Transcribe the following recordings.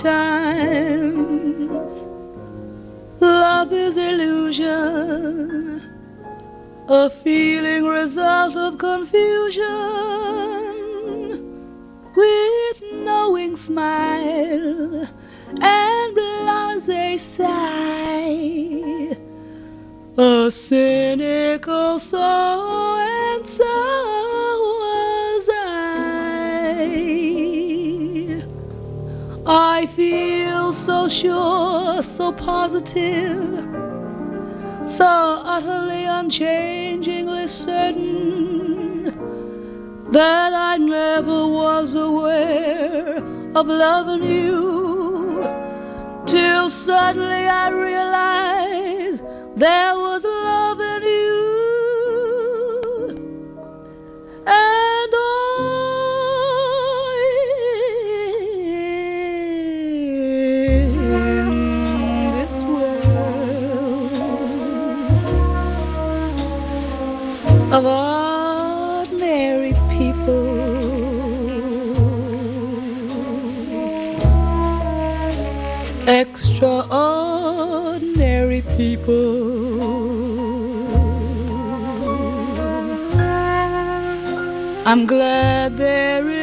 times. Love is illusion, a feeling result of confusion. With knowing smile and blase sigh, a cynical soul. sure, so positive, so utterly unchangingly certain that I never was aware of loving you till suddenly I realized there was love. of ordinary people. Extraordinary people. I'm glad there is.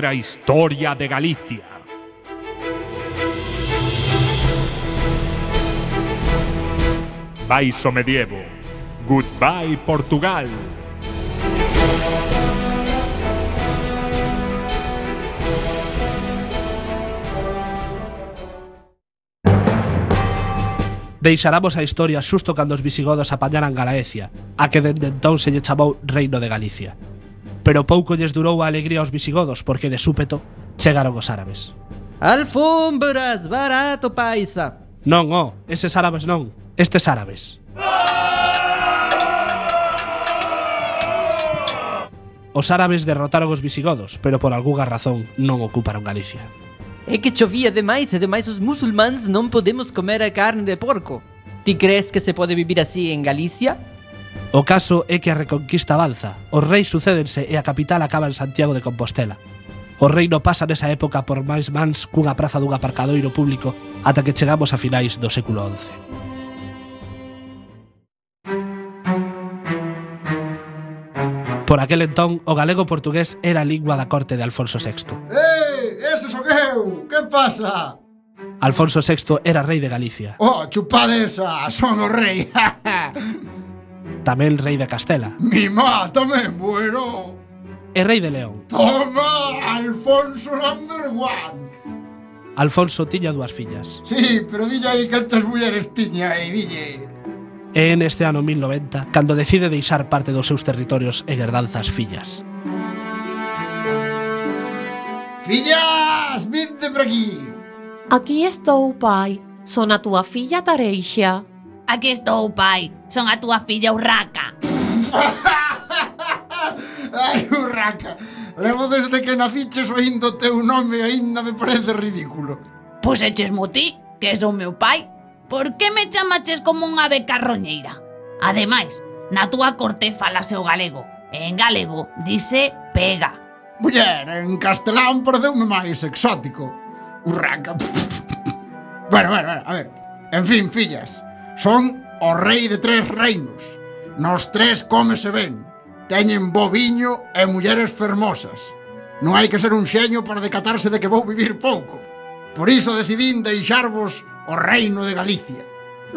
outra historia de Galicia. Baixo medievo. Goodbye Portugal. deixaramos a historia xusto cando os visigodos apañaran Galaecia, a que dende entón se lle chamou Reino de Galicia pero pouco lles durou a alegría aos visigodos porque de súpeto chegaron os árabes. Alfombras barato paisa. Non, oh, eses árabes non, estes árabes. Os árabes derrotaron os visigodos, pero por algunha razón non ocuparon Galicia. É que chovía demais e demais os musulmáns non podemos comer a carne de porco. Ti crees que se pode vivir así en Galicia? O caso é que a reconquista avanza, os reis sucédense e a capital acaba en Santiago de Compostela. O reino pasa nesa época por máis mans cunha praza dun aparcadoiro público ata que chegamos a finais do século XI. Por aquel entón, o galego portugués era a lingua da corte de Alfonso VI. Ei, ese son eu! Que pasa? Alfonso VI era rei de Galicia. Oh, chupade esa! Son o rei! tamén rei de Castela. Mi mata me muero! E rei de León. Toma, Alfonso number one! Alfonso tiña dúas fillas. Sí, pero dille aí cantas mulleres tiña e dille... E en este ano 1090, cando decide deixar parte dos seus territorios e herdanzas fillas. Fillas, vinde por aquí! Aquí estou, pai. Son a túa filla Tareixa. Aquí estou, pai. Son a túa filla Urraca. Ai, Urraca. Levo desde que naciches oindo o teu nome e aínda me parece ridículo. Pois eches-mo ti, que son meu pai. Por que me chamaches como unha ave carroñeira? Ademais, na túa corte falase o galego. En galego dice pega. Muller, en castelán pareceume máis exótico. Urraca. bueno, bueno, bueno, a ver. En fin, fillas, Son o rei de tres reinos. Nos tres cómese ben. Teñen bo viño e mulleres fermosas. Non hai que ser un xeño para decatarse de que vou vivir pouco. Por iso decidín deixarvos o reino de Galicia.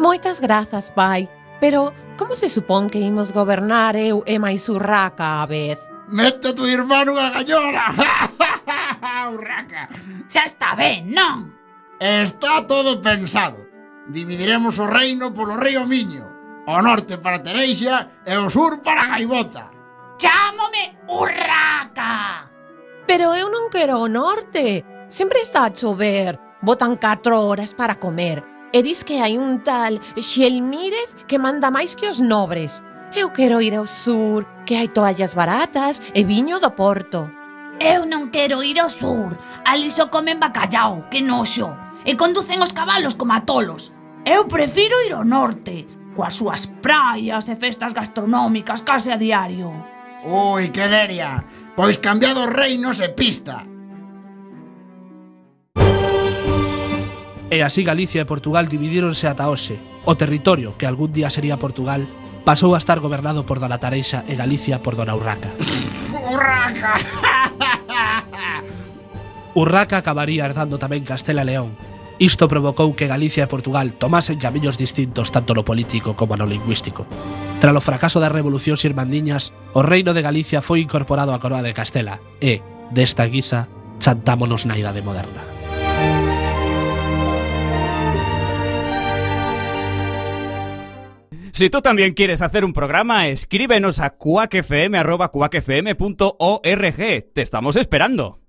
Moitas grazas, pai, pero como se supón que imos gobernar eu e máis urraca a vez? Mete a tu irmán unha gañola! urraca! Xa está ben, non? Está todo pensado dividiremos o reino polo río Miño, o norte para Tereixa e o sur para Gaivota. Chámome Urraca! Pero eu non quero o norte. Sempre está a chover. Botan 4 horas para comer. E dis que hai un tal Xelmírez que manda máis que os nobres. Eu quero ir ao sur, que hai toallas baratas e viño do Porto. Eu non quero ir ao sur. Ali só comen bacallao, que noxo. E conducen os cabalos como a tolos. Eu prefiro ir ao norte, coas súas praias e festas gastronómicas case a diario. Ui, que leria, pois cambiado reinos e pista. E así Galicia e Portugal dividíronse ata hoxe. O territorio, que algún día sería Portugal, pasou a estar gobernado por Dona Tareixa e Galicia por Dona Urraca. Urraca! Urraca acabaría herdando tamén Castela e León, Isto provocou que Galicia e Portugal tomasen camiños distintos tanto no político como no lingüístico. Tras o fracaso das revolucións irmandiñas, o reino de Galicia foi incorporado á coroa de Castela e, desta guisa, chantámonos na idade moderna. Si tú también quieres hacer un programa, escríbenos a cuacfm.org. Te estamos esperando.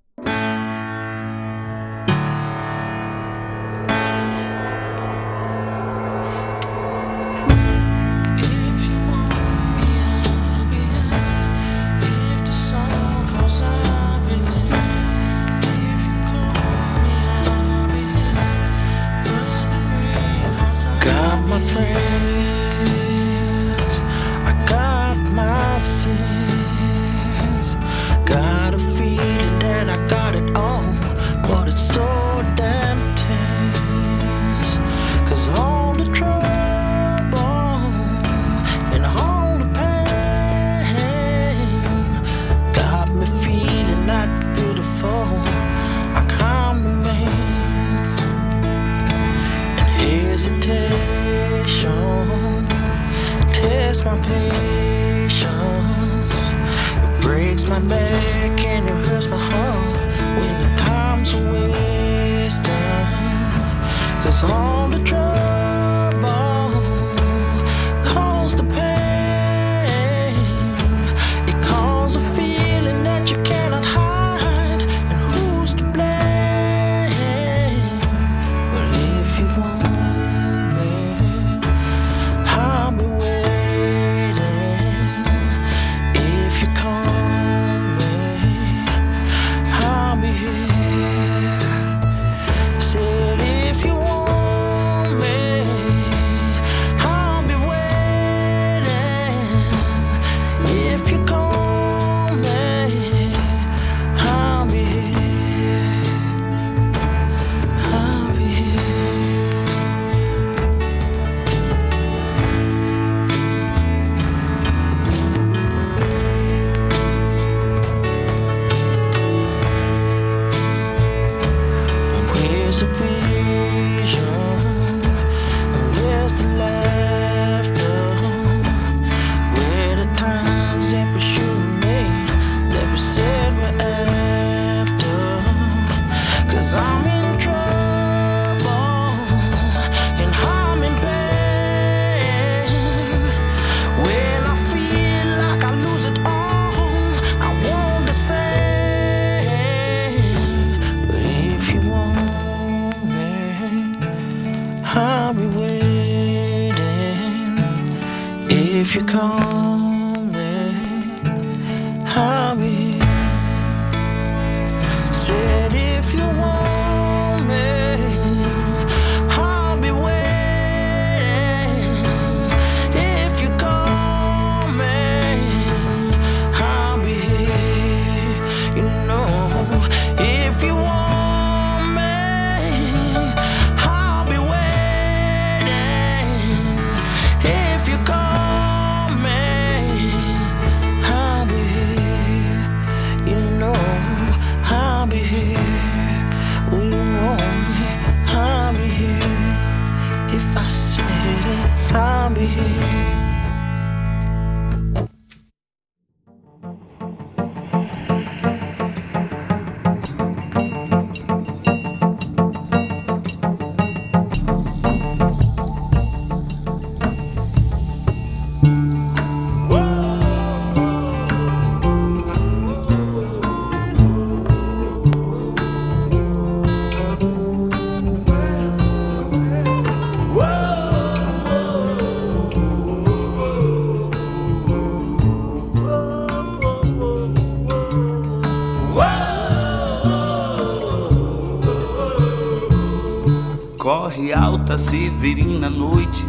Alta severina noite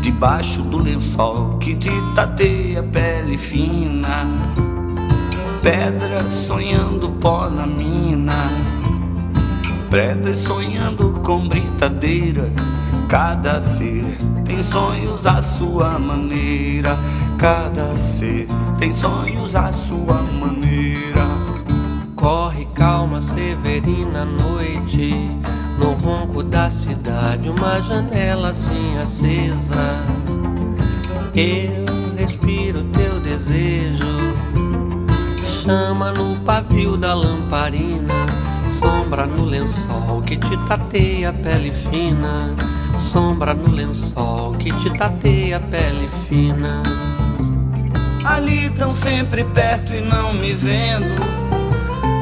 Debaixo do lençol que te tateia pele fina Pedra sonhando pó na mina Pedras sonhando com britadeiras Cada ser tem sonhos à sua maneira Cada ser tem sonhos à sua maneira Corre calma, severina noite. No da cidade, uma janela assim acesa. Eu respiro teu desejo. Chama no pavio da lamparina. Sombra no lençol que te tateia a pele fina. Sombra no lençol que te tateia a pele fina. Ali tão sempre perto e não me vendo.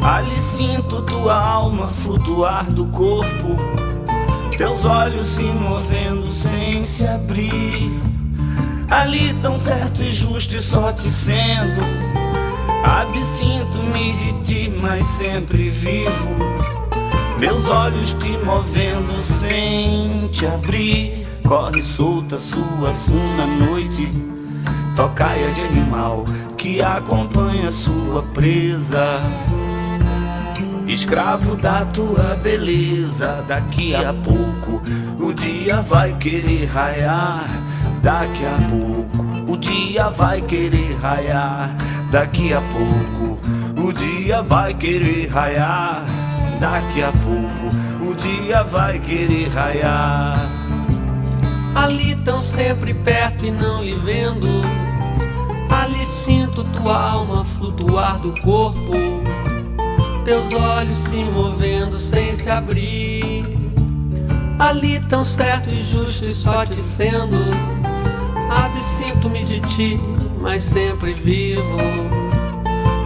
Ali sinto tua alma flutuar do corpo. Teus olhos se movendo sem se abrir. Ali tão certo e justo e só te sendo. Absinto-me de ti, mas sempre vivo. Meus olhos te movendo sem te abrir. Corre solta sua suna noite. Tocaia de animal que acompanha sua presa. Escravo da tua beleza, daqui a pouco o dia vai querer raiar. Daqui a pouco o dia vai querer raiar. Daqui a pouco o dia vai querer raiar. Daqui a pouco o dia vai querer raiar. Ali tão sempre perto e não lhe vendo. Ali sinto tua alma flutuar do corpo. Teus olhos se movendo sem se abrir. Ali tão certo e justo e só te sendo. Absinto-me de ti, mas sempre vivo.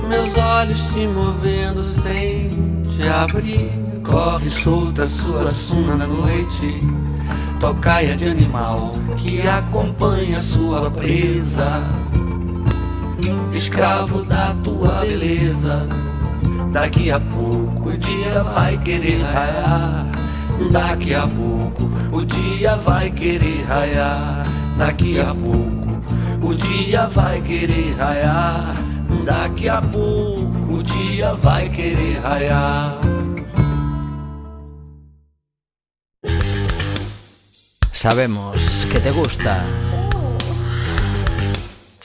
Meus olhos te movendo sem te abrir. Corre solta sua suna na noite. Tocaia de animal que acompanha sua presa. Escravo da tua beleza. Daqui a pouco o dia vai querer raiar. Daqui a pouco o dia vai querer raiar. Daqui a pouco o dia vai querer raiar. Daqui a pouco o dia vai querer raiar. Sabemos que te gusta.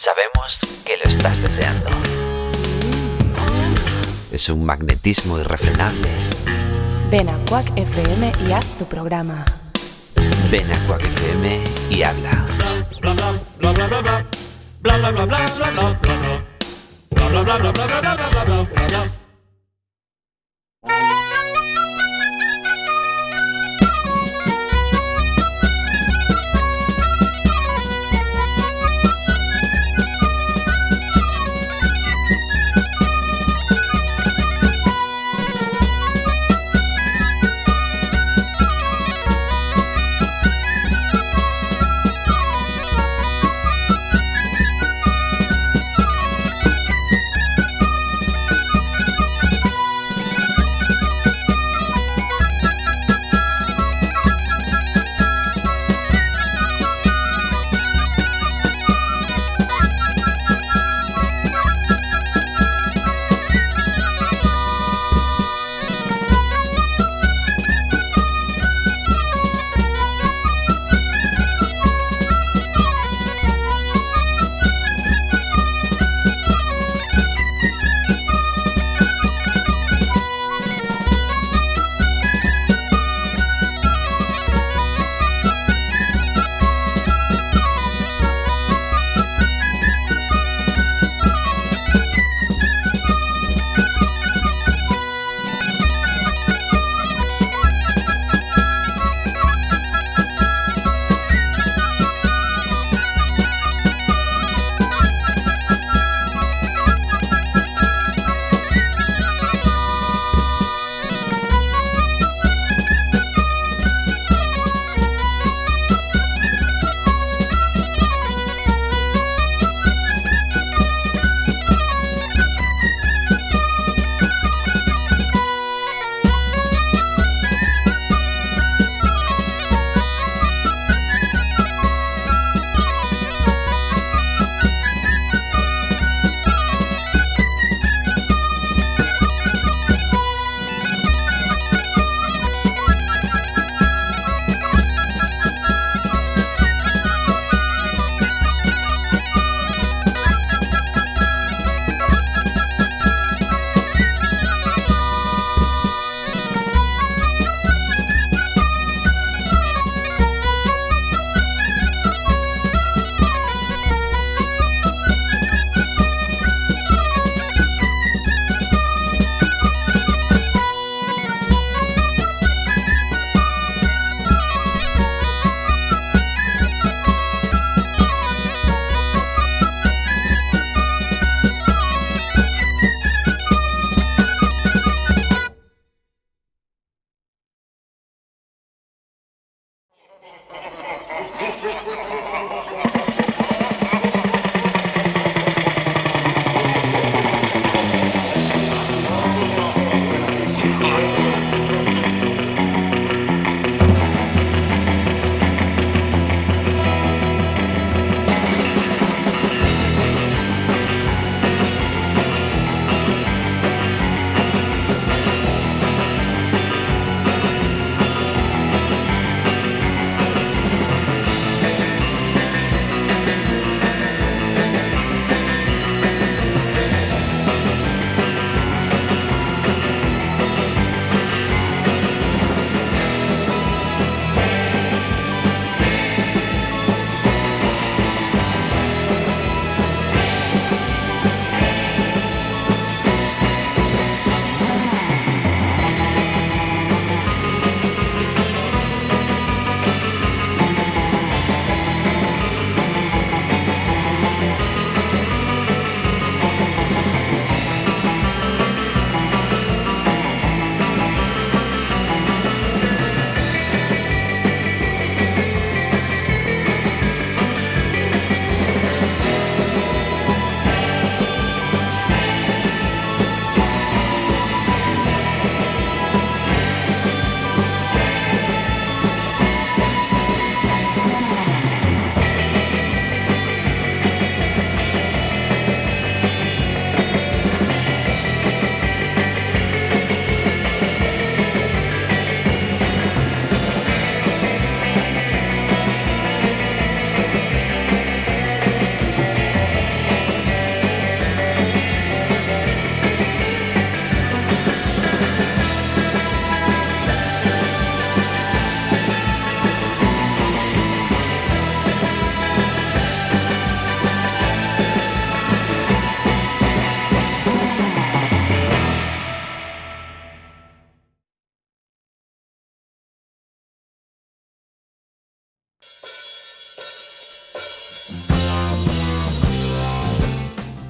Sabemos que lo estás deseando. Es un magnetismo irrefrenable. Ven a Quack FM y haz tu programa. Ven a Quack FM y habla. Bla bla bla bla bla bla. Bla bla bla bla bla bla bla bla. Bla bla bla bla bla bla bla bla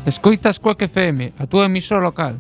Escoitas Coac FM, a túa emisora local.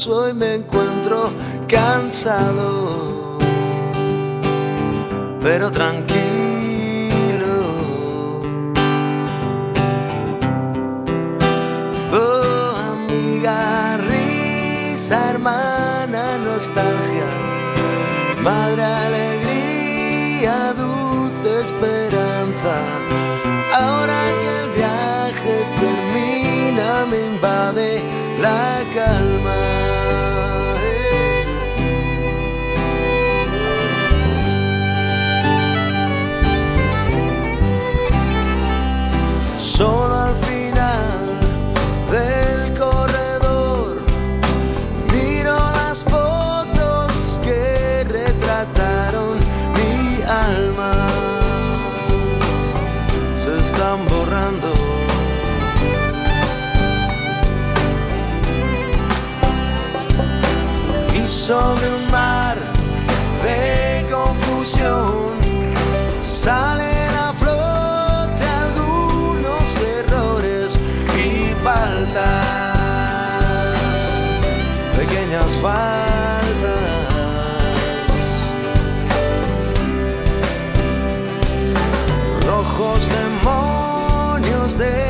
Mucho y me encuentro cansado, pero tranquilo. Oh, amiga, risa, hermana, nostalgia, madre, alegría, dulce esperanza. Ahora que el viaje termina, me invade la calma. Sobre un mar de confusión salen a flote algunos errores y faltas, pequeñas faltas. Rojos demonios de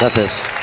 Já.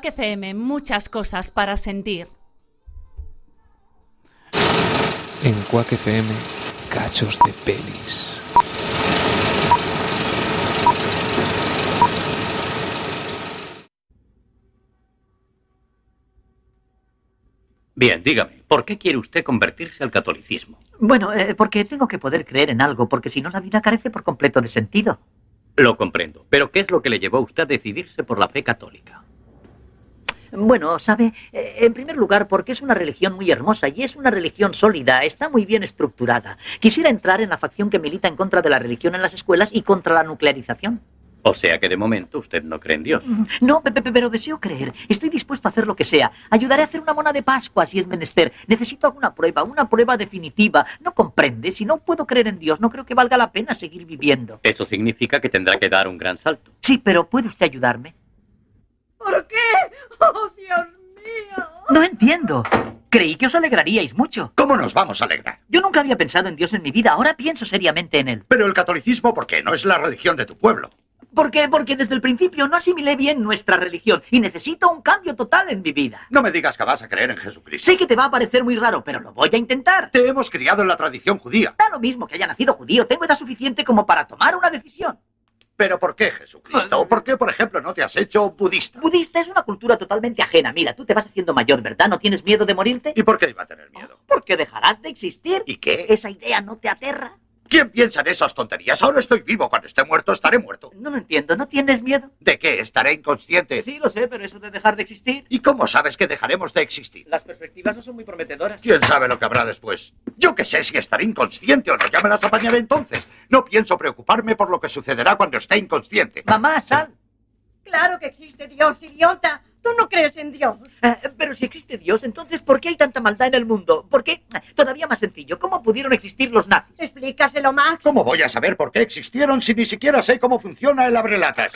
Quack FM, muchas cosas para sentir. En Quack FM, cachos de pelis. Bien, dígame, ¿por qué quiere usted convertirse al catolicismo? Bueno, eh, porque tengo que poder creer en algo, porque si no la vida carece por completo de sentido. Lo comprendo, pero ¿qué es lo que le llevó a usted a decidirse por la fe católica? Bueno, sabe, Eh, en primer lugar, porque es una religión muy hermosa y es una religión sólida, está muy bien estructurada. Quisiera entrar en la facción que milita en contra de la religión en las escuelas y contra la nuclearización. O sea que de momento usted no cree en Dios. No, pe- pe- pero deseo creer. Estoy dispuesto a hacer lo que sea. Ayudaré a hacer una mona de Pascua si es menester. Necesito alguna prueba, una prueba definitiva. ¿No comprende? Si no puedo creer en Dios, no creo que valga la pena seguir viviendo. Eso significa que tendrá que dar un gran salto. Sí, pero ¿puede usted ayudarme? ¿Por qué? ¡Oh, Dios mío! No entiendo. Creí que os alegraríais mucho. ¿Cómo nos vamos a alegrar? Yo nunca había pensado en Dios en mi vida, ahora pienso seriamente en él. Pero el catolicismo, ¿por qué? No es la religión de tu pueblo. ¿Por qué? Porque desde el principio no asimilé bien nuestra religión y necesito un cambio total en mi vida. No me digas que vas a creer en Jesucristo. Sé que te va a parecer muy raro, pero lo voy a intentar. Te hemos criado en la tradición judía. Da lo mismo que haya nacido judío, tengo edad suficiente como para tomar una decisión. ¿Pero por qué Jesucristo? ¿O por qué, por ejemplo, no te has hecho budista? Budista es una cultura totalmente ajena. Mira, tú te vas haciendo mayor, ¿verdad? ¿No tienes miedo de morirte? ¿Y por qué iba a tener miedo? Porque dejarás de existir. ¿Y qué? ¿Esa idea no te aterra? ¿Quién piensa en esas tonterías? Ahora estoy vivo. Cuando esté muerto, estaré muerto. No lo entiendo. ¿No tienes miedo? ¿De qué? ¿Estaré inconsciente? Sí, lo sé, pero eso de dejar de existir. ¿Y cómo sabes que dejaremos de existir? Las perspectivas no son muy prometedoras. ¿Quién sabe lo que habrá después? Yo qué sé si estaré inconsciente o no. Ya me las apañaré entonces. No pienso preocuparme por lo que sucederá cuando esté inconsciente. Mamá, sal. Claro que existe Dios, idiota. Tú no crees en Dios. Eh, pero si existe Dios, entonces ¿por qué hay tanta maldad en el mundo? ¿Por qué? Todavía más sencillo, ¿cómo pudieron existir los nazis? Explícaselo, Max. ¿Cómo voy a saber por qué existieron si ni siquiera sé cómo funciona el abrelatas?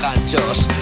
anchos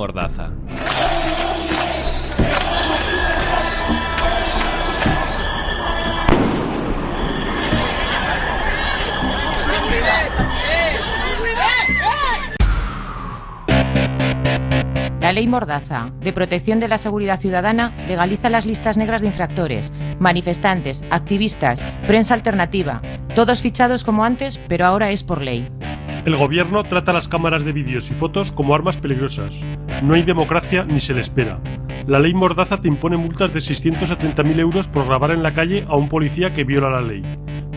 Mordaza. La ley Mordaza, de protección de la seguridad ciudadana, legaliza las listas negras de infractores, manifestantes, activistas, prensa alternativa, todos fichados como antes, pero ahora es por ley. El gobierno trata las cámaras de vídeos y fotos como armas peligrosas. No hay democracia ni se le espera. La ley Mordaza te impone multas de 600 a 30.000 euros por grabar en la calle a un policía que viola la ley.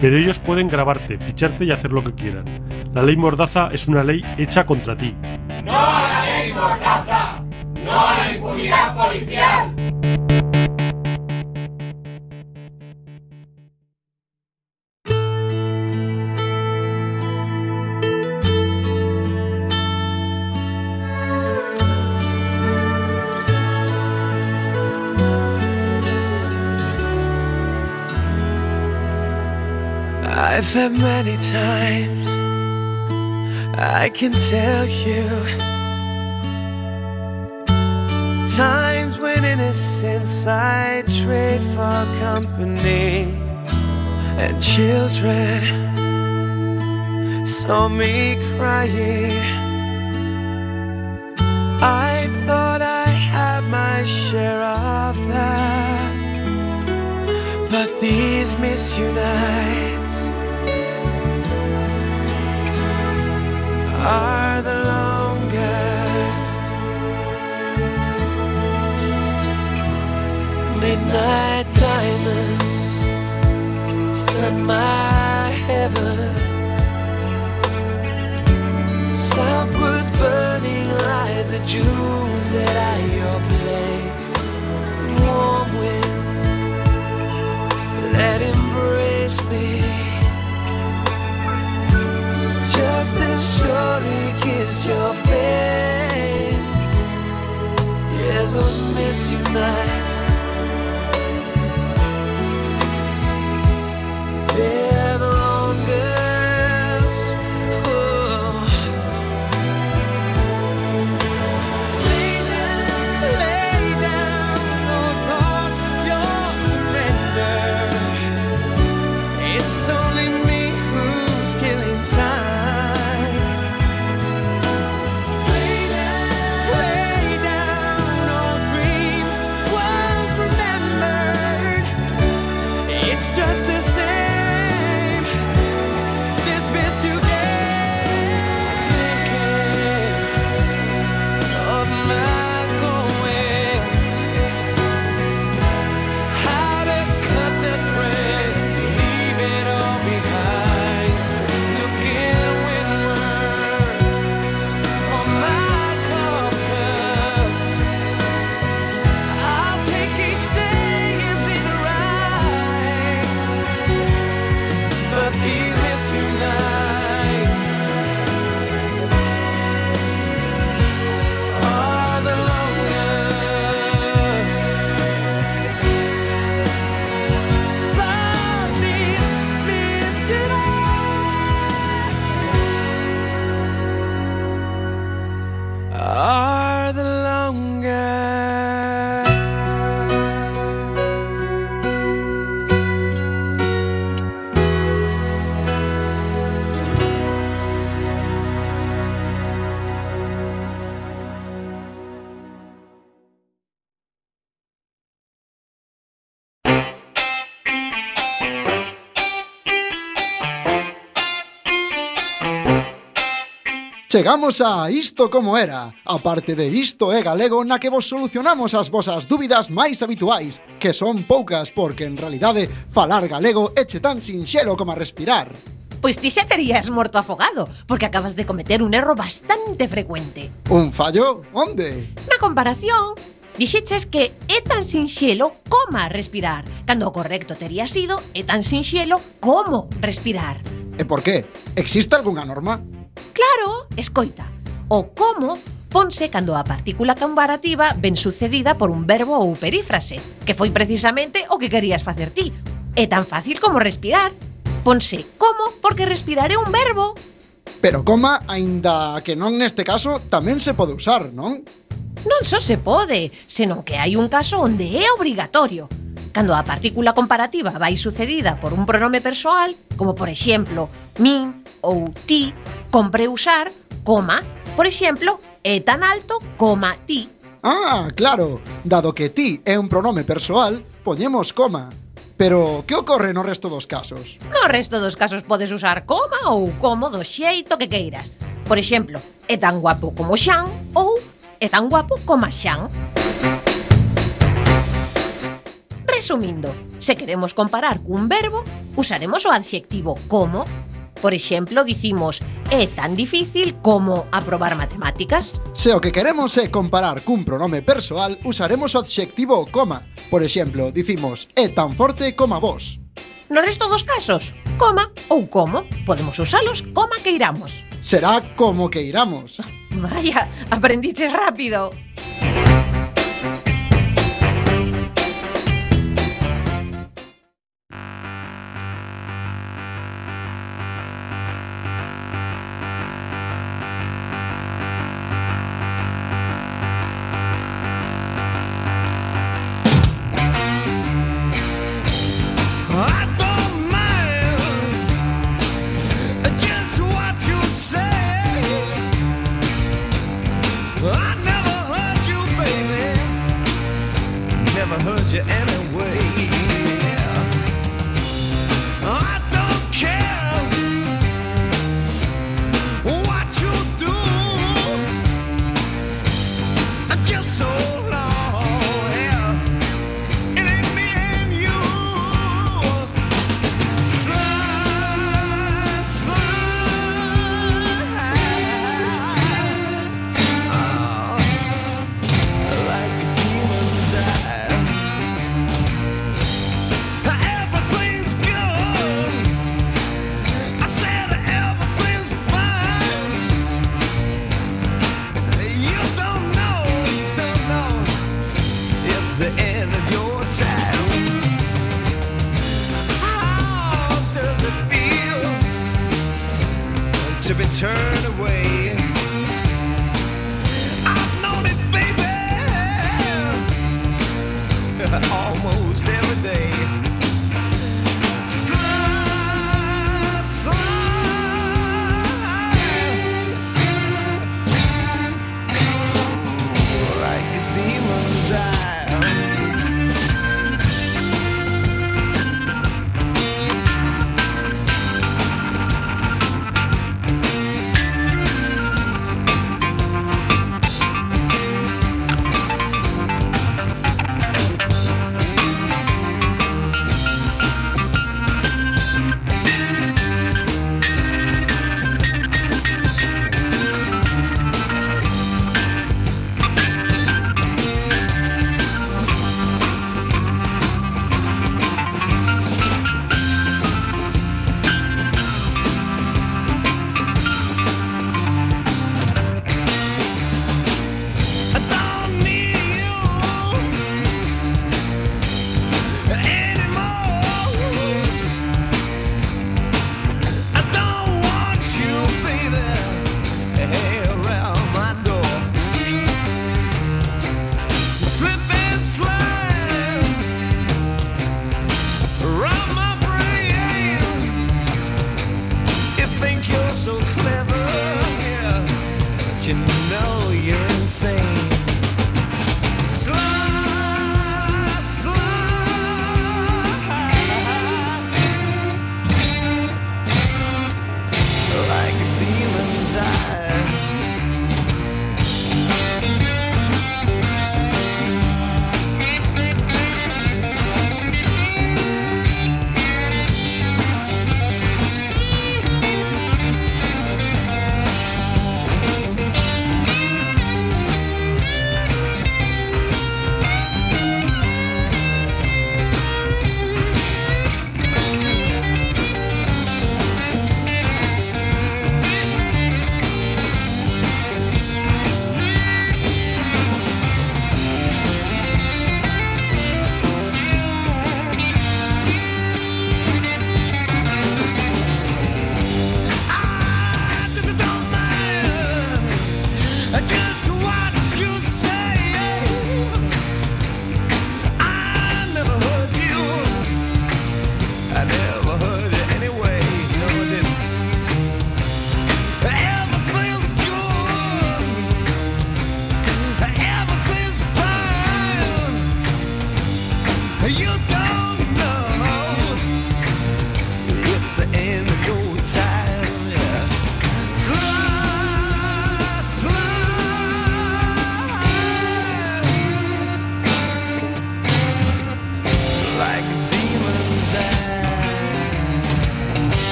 Pero ellos pueden grabarte, ficharte y hacer lo que quieran. La ley Mordaza es una ley hecha contra ti. ¡No a la ley Mordaza! ¡No a la impunidad policial! I've many times I can tell you. Times when innocence I trade for company And children saw me crying. I thought I had my share of that But these misunite are the longest. Midnight diamonds stun my heaven. Southwards burning like the jewels that are your place. Warm winds that embrace me just as surely kissed your face. Yeah, those miss you nights. Chegamos a Isto como era, a parte de Isto é galego na que vos solucionamos as vosas dúbidas máis habituais, que son poucas porque en realidade falar galego eche tan sinxelo como a respirar. Pois ti xa terías morto afogado, porque acabas de cometer un erro bastante frecuente. Un fallo? Onde? Na comparación, Dixeches que é tan sinxelo como respirar, cando o correcto tería sido é tan sinxelo como respirar. E por qué? Existe algunha norma? Claro, escoita, o como ponse cando a partícula comparativa ven sucedida por un verbo ou perífrase, que foi precisamente o que querías facer ti. É tan fácil como respirar. Ponse como porque respirar é un verbo. Pero coma, aínda que non neste caso, tamén se pode usar, non? Non só se pode, senón que hai un caso onde é obrigatorio cando a partícula comparativa vai sucedida por un pronome persoal, como por exemplo, min ou ti, compre usar coma, por exemplo, é tan alto coma ti. Ah, claro, dado que ti é un pronome persoal, poñemos coma. Pero que ocorre no resto dos casos? No resto dos casos podes usar coma ou como do xeito que queiras. Por exemplo, é tan guapo como Xan ou é tan guapo como Xan resumindo, se queremos comparar cun verbo, usaremos o adxectivo como. Por exemplo, dicimos é tan difícil como aprobar matemáticas. Se o que queremos é comparar cun pronome persoal, usaremos o adxectivo coma. Por exemplo, dicimos é tan forte como vos. No resto dos casos, coma ou como, podemos usalos coma que iramos. Será como que iramos. Vaya, aprendiches rápido.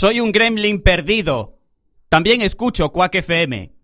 Soy un gremlin perdido. También escucho Quack FM.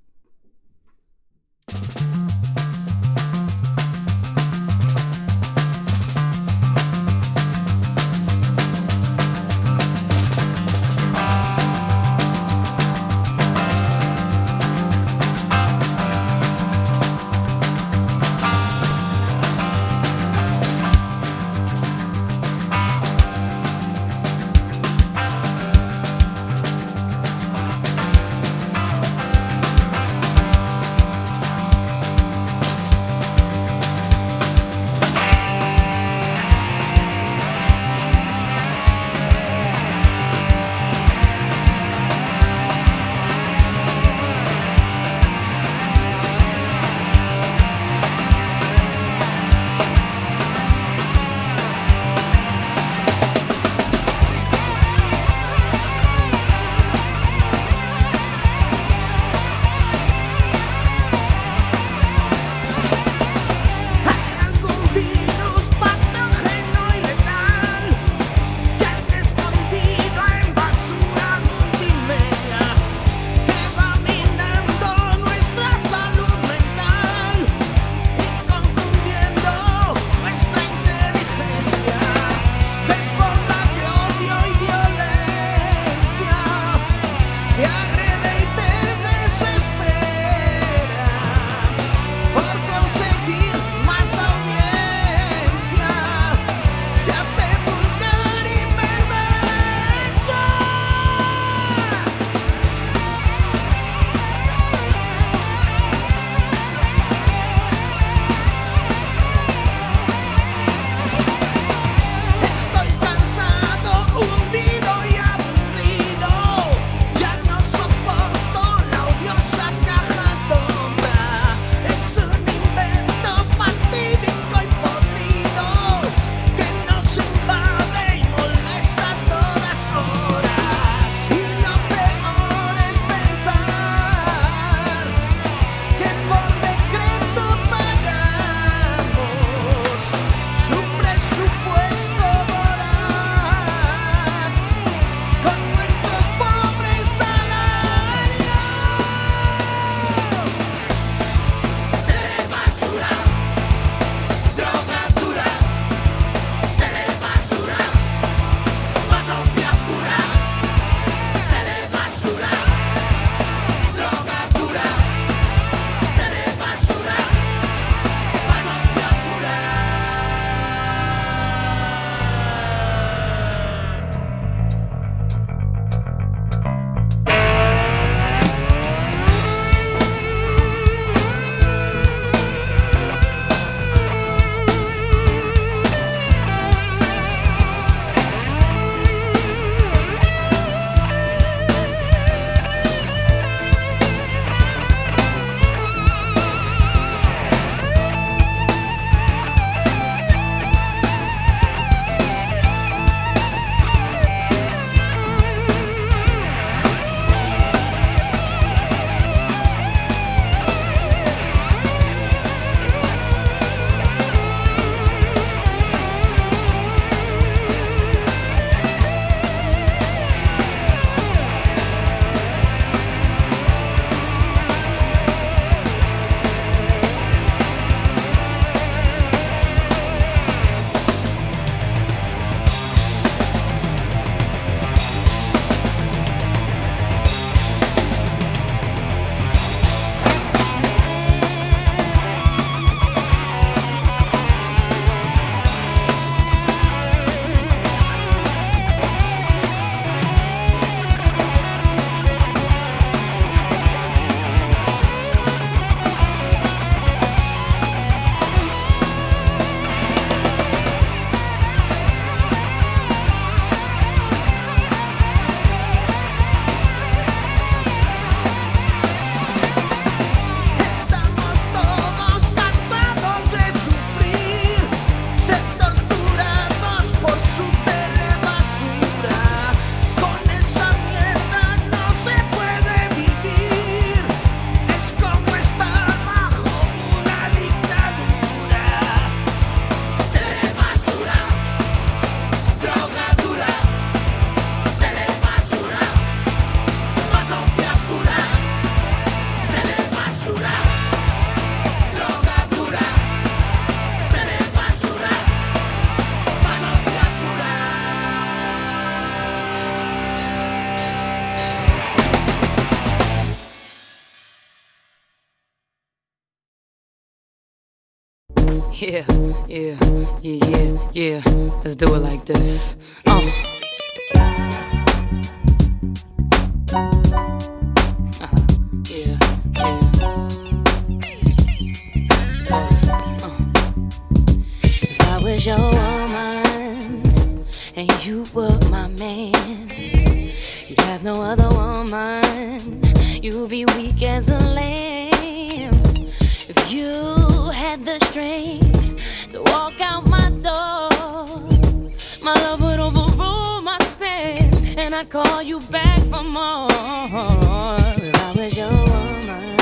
not call you back for more. If I was your woman.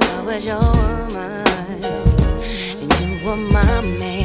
if I was your woman. And you were my man.